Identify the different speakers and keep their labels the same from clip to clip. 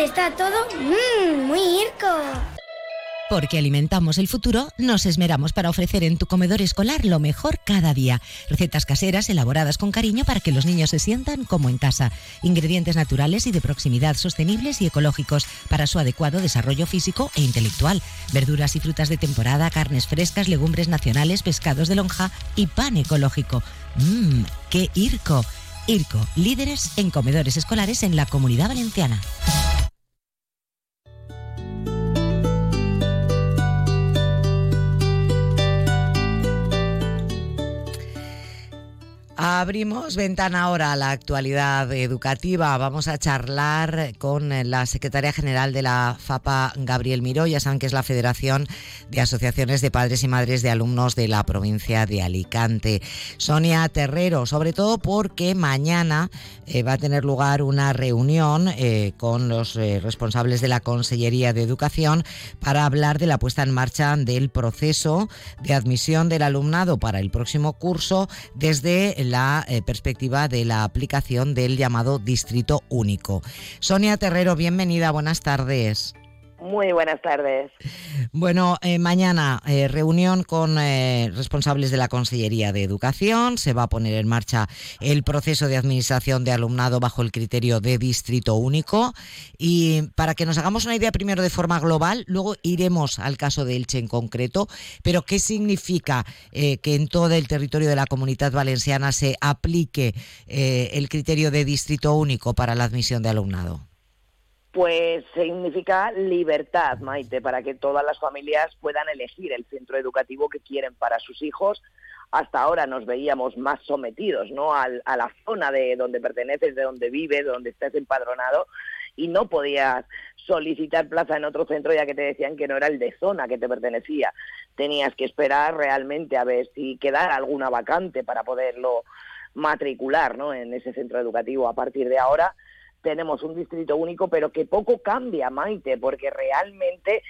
Speaker 1: está todo mmm, muy irco.
Speaker 2: Porque alimentamos el futuro, nos esmeramos para ofrecer en tu comedor escolar lo mejor cada día. Recetas caseras elaboradas con cariño para que los niños se sientan como en casa. Ingredientes naturales y de proximidad sostenibles y ecológicos para su adecuado desarrollo físico e intelectual. Verduras y frutas de temporada, carnes frescas, legumbres nacionales, pescados de lonja y pan ecológico. Mmm, qué IRCO. IRCO, líderes en comedores escolares en la comunidad valenciana. Abrimos ventana ahora a la actualidad educativa. Vamos a charlar con la secretaria general de la FAPA, Gabriel Miró. Ya saben que es la Federación de Asociaciones de Padres y Madres de Alumnos de la provincia de Alicante. Sonia Terrero, sobre todo porque mañana eh, va a tener lugar una reunión eh, con los eh, responsables de la Consellería de Educación para hablar de la puesta en marcha del proceso de admisión del alumnado para el próximo curso desde la eh, perspectiva de la aplicación del llamado distrito único. Sonia Terrero, bienvenida, buenas tardes.
Speaker 3: Muy buenas tardes.
Speaker 2: Bueno, eh, mañana eh, reunión con eh, responsables de la Consellería de Educación. Se va a poner en marcha el proceso de administración de alumnado bajo el criterio de distrito único. Y para que nos hagamos una idea primero de forma global, luego iremos al caso de Elche en concreto. Pero, ¿qué significa que en todo el territorio de la comunidad valenciana se aplique el criterio de distrito único para la admisión de alumnado?
Speaker 3: Pues significa libertad, Maite, para que todas las familias puedan elegir el centro educativo que quieren para sus hijos. Hasta ahora nos veíamos más sometidos ¿no? a, la zona de donde perteneces, de donde vives, de donde estás empadronado, y no podías solicitar plaza en otro centro ya que te decían que no era el de zona que te pertenecía. Tenías que esperar realmente a ver si quedara alguna vacante para poderlo matricular ¿no? en ese centro educativo. A partir de ahora tenemos un distrito único, pero que poco cambia, Maite, porque realmente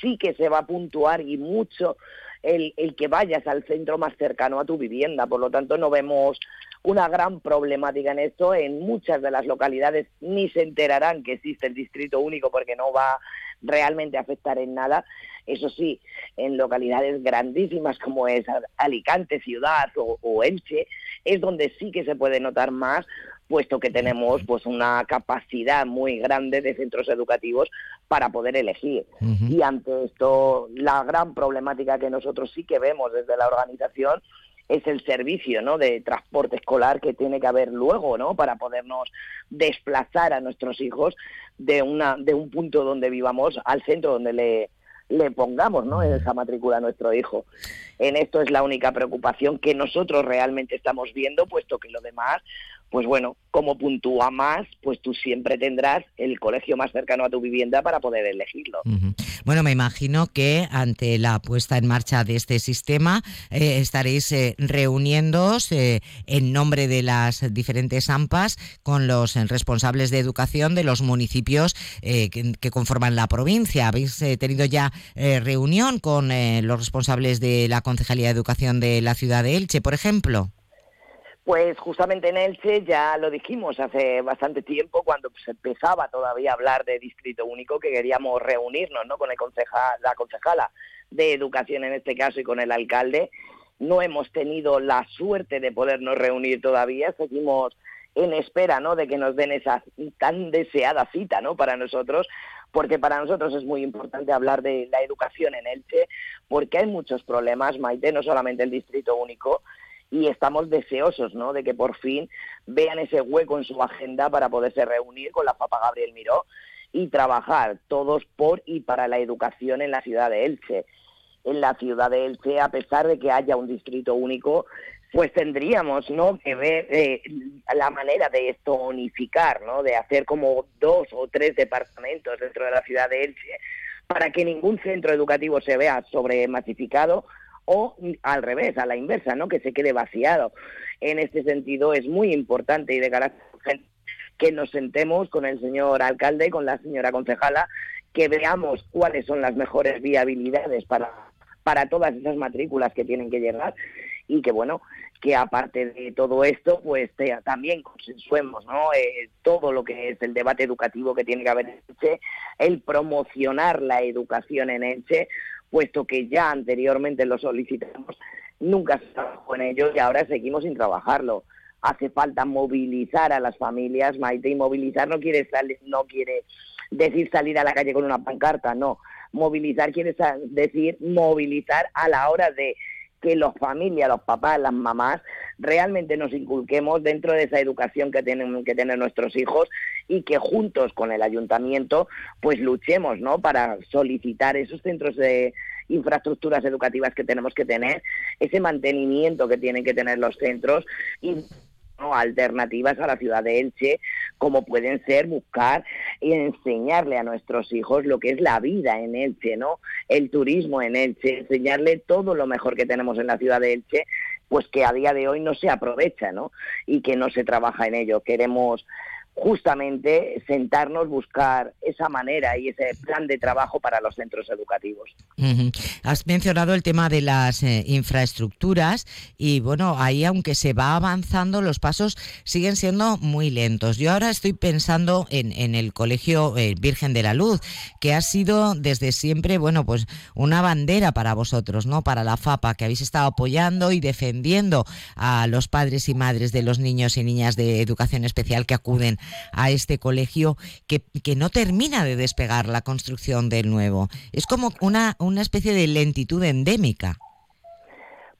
Speaker 3: sí que se va a puntuar y mucho el, el, que vayas al centro más cercano a tu vivienda. Por lo tanto, no vemos una gran problemática en esto. En muchas de las localidades ni se enterarán que existe el distrito único porque no va realmente a afectar en nada. Eso sí, en localidades grandísimas como es Alicante, Ciudad o, o Elche, es donde sí que se puede notar más puesto que tenemos pues una capacidad muy grande de centros educativos para poder elegir. Y ante esto, la gran problemática que nosotros sí que vemos desde la organización es el servicio ¿no? de transporte escolar que tiene que haber luego ¿no? para podernos desplazar a nuestros hijos de, una, de un punto donde vivamos al centro donde le, le pongamos ¿no? en esa matrícula a nuestro hijo. En esto es la única preocupación que nosotros realmente estamos viendo, puesto que lo demás pues bueno, como puntúa más, pues tú siempre tendrás el colegio más cercano a tu vivienda para poder elegirlo.
Speaker 2: Bueno, me imagino que ante la puesta en marcha de este sistema eh, estaréis eh, reuniéndoos eh, en nombre de las diferentes AMPAs con los responsables de educación de los municipios que, que, conforman la provincia. ¿Habéis tenido ya reunión con los responsables de la Concejalía de Educación de la ciudad de Elche, por ejemplo?
Speaker 3: Pues justamente en Elche ya lo dijimos hace bastante tiempo, cuando se empezaba todavía a hablar de distrito único, que queríamos reunirnos ¿no? con el la concejala de educación en este caso y con el alcalde. No hemos tenido la suerte de podernos reunir todavía, seguimos en espera ¿no? de que nos den esa tan deseada cita ¿no? para nosotros, porque para nosotros es muy importante hablar de la educación en Elche, porque hay muchos problemas, Maite, no solamente el distrito único, y estamos deseosos ¿no? de que por fin vean ese hueco en su agenda para poderse reunir con la Papa Gabriel Miró y trabajar todos por y para la educación en la ciudad de Elche. En la ciudad de Elche, a pesar de que haya un distrito único, pues tendríamos ¿no? que ver eh, la manera de esto unificar, ¿no? de hacer como dos o tres departamentos dentro de la ciudad de Elche para que ningún centro educativo se vea sobremasificado, o al revés, a la inversa, ¿no? Que se quede vaciado. En este sentido es muy importante y de carácter que nos sentemos con el señor alcalde, con la señora concejala, que veamos cuáles son las mejores viabilidades para, para todas esas matrículas que tienen que llegar y que bueno, que aparte de todo esto, pues también consensuemos ¿no? Eh, todo lo que es el debate educativo que tiene que haber en Elche, el promocionar la educación en Elche, puesto que ya anteriormente lo solicitamos, nunca se trabajó en ello y ahora seguimos sin trabajarlo. Hace falta movilizar a las familias, Maite, y movilizar no quiere, no quiere decir salir a la calle con una pancarta, no. Movilizar quiere decir movilizar a la hora de que los familias, los papás, las mamás, realmente nos inculquemos dentro de esa educación que tienen que tener nuestros hijos y que juntos con el ayuntamiento pues luchemos, ¿no? Para solicitar esos centros de infraestructuras educativas que tenemos que tener, ese mantenimiento que tienen que tener los centros y alternativas a la ciudad de Elche, como pueden ser buscar y enseñarle a nuestros hijos lo que es la vida en Elche, ¿no? El turismo en Elche, enseñarle todo lo mejor que tenemos en la ciudad de Elche, pues que a día de hoy no se aprovecha, ¿no? Y que no se trabaja en ello. Queremos justamente sentarnos, buscar esa manera y ese plan de trabajo para los centros educativos.
Speaker 2: Has mencionado el tema de las eh, infraestructuras y bueno, ahí aunque se va avanzando, los pasos siguen siendo muy lentos. Yo ahora estoy pensando en, el Colegio eh, Virgen de la Luz, que ha sido desde siempre, bueno, pues una bandera para vosotros, ¿no? Para la FAPA, que habéis estado apoyando y defendiendo a los padres y madres de los niños y niñas de educación especial que acuden a este colegio que, que no termina de despegar la construcción del nuevo. Es como una, una especie de lentitud endémica.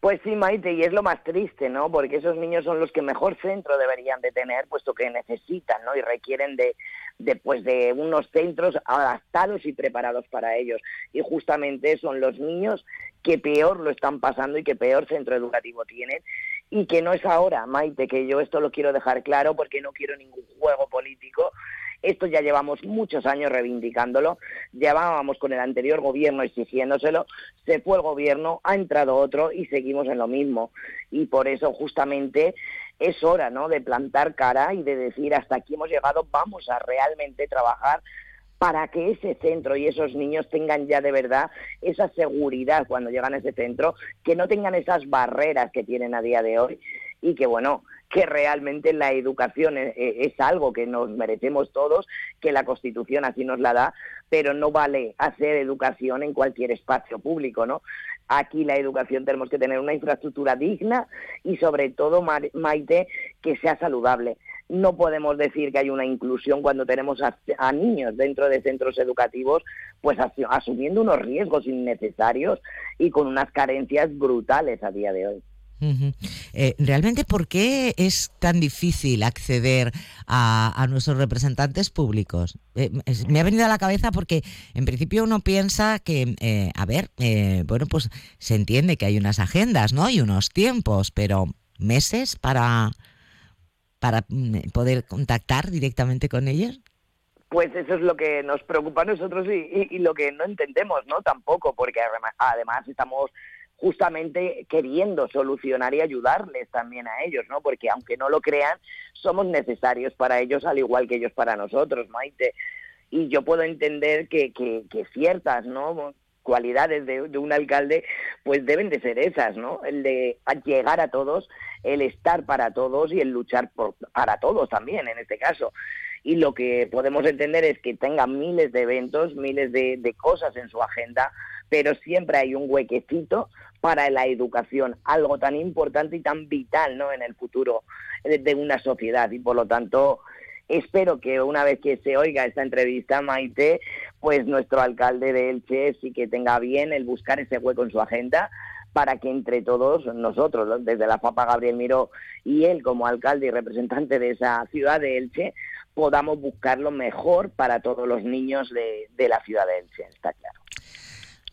Speaker 3: Pues sí, Maite, y es lo más triste, ¿no? Porque esos niños son los que mejor centro deberían de tener, puesto que necesitan, ¿no? Y requieren de, de, pues, de unos centros adaptados y preparados para ellos. Y justamente son los niños que peor lo están pasando y que peor centro educativo tienen y que no es ahora, Maite, que yo esto lo quiero dejar claro porque no quiero ningún juego político. Esto ya llevamos muchos años reivindicándolo, llevábamos con el anterior gobierno exigiéndoselo, se fue el gobierno, ha entrado otro y seguimos en lo mismo. Y por eso justamente es hora ¿no? de plantar cara y de decir hasta aquí hemos llegado, vamos a realmente trabajar para que ese centro y esos niños tengan ya de verdad esa seguridad cuando llegan a ese centro, que no tengan esas barreras que tienen a día de hoy y que bueno, que realmente la educación es, es, algo que nos merecemos todos, que la Constitución así nos la da, pero no vale hacer educación en cualquier espacio público, ¿no? Aquí la educación tenemos que tener una infraestructura digna y sobre todo, Maite, que sea saludable no podemos decir que hay una inclusión cuando tenemos a, niños dentro de centros educativos, pues asumiendo unos riesgos innecesarios y con unas carencias brutales a día de hoy.
Speaker 2: Eh, ¿Realmente por qué es tan difícil acceder a, nuestros representantes públicos? Eh, me ha venido a la cabeza porque en principio uno piensa que, eh, a ver, bueno, pues se entiende que hay unas agendas, ¿no? Y unos tiempos, pero meses para para mm, poder contactar directamente con ellos?
Speaker 3: Pues eso es lo que nos preocupa a nosotros y, lo que no entendemos, ¿no? Tampoco, porque además estamos justamente queriendo solucionar y ayudarles también a ellos, ¿no? Porque aunque no lo crean, somos necesarios para ellos al igual que ellos para nosotros, Maite. Y yo puedo entender que, que, que ciertas, ¿no? cualidades de, un alcalde, pues deben de ser esas, ¿no? El de llegar a todos, el estar para todos y el luchar por, para todos también, en este caso. Y lo que podemos entender es que tenga miles de eventos, miles de, de cosas en su agenda, pero siempre hay un huequecito para la educación, algo tan importante y tan vital, ¿no? En el futuro de una sociedad y por lo tanto Espero que una vez que se oiga esta entrevista, Maite, pues nuestro alcalde de Elche sí que tenga bien el buscar ese hueco en su agenda para que entre todos nosotros, desde la FAPA Gabriel Miró y él como alcalde y representante de esa ciudad de Elche, podamos buscar lo mejor para todos los niños de, de la ciudad de Elche, está claro.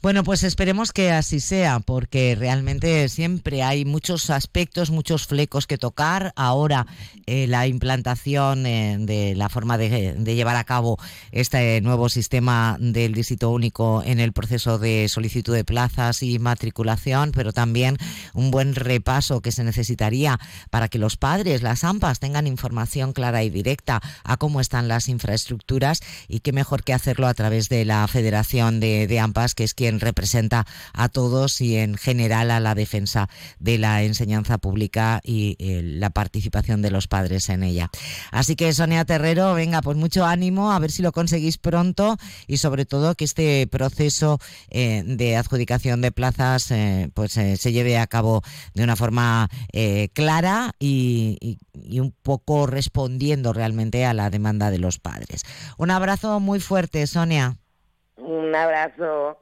Speaker 2: Bueno, pues esperemos que así sea, porque realmente siempre hay muchos aspectos, muchos flecos que tocar. Ahora eh, la implantación eh, de la forma de, llevar a cabo este nuevo sistema del distrito único en el proceso de solicitud de plazas y matriculación, pero también un buen repaso que se necesitaría para que los padres, las AMPAs, tengan información clara y directa a cómo están las infraestructuras y qué mejor que hacerlo a través de la Federación de, de AMPAs, que es quien representa a todos y en general a la defensa de la enseñanza pública y eh, la participación de los padres en ella. Así que Sonia Terrero, venga, pues mucho ánimo, a ver si lo conseguís pronto y sobre todo que este proceso eh, de adjudicación de plazas eh, pues se lleve a cabo de una forma clara y un poco respondiendo realmente a la demanda de los padres. Un abrazo muy fuerte, Sonia.
Speaker 3: Un abrazo.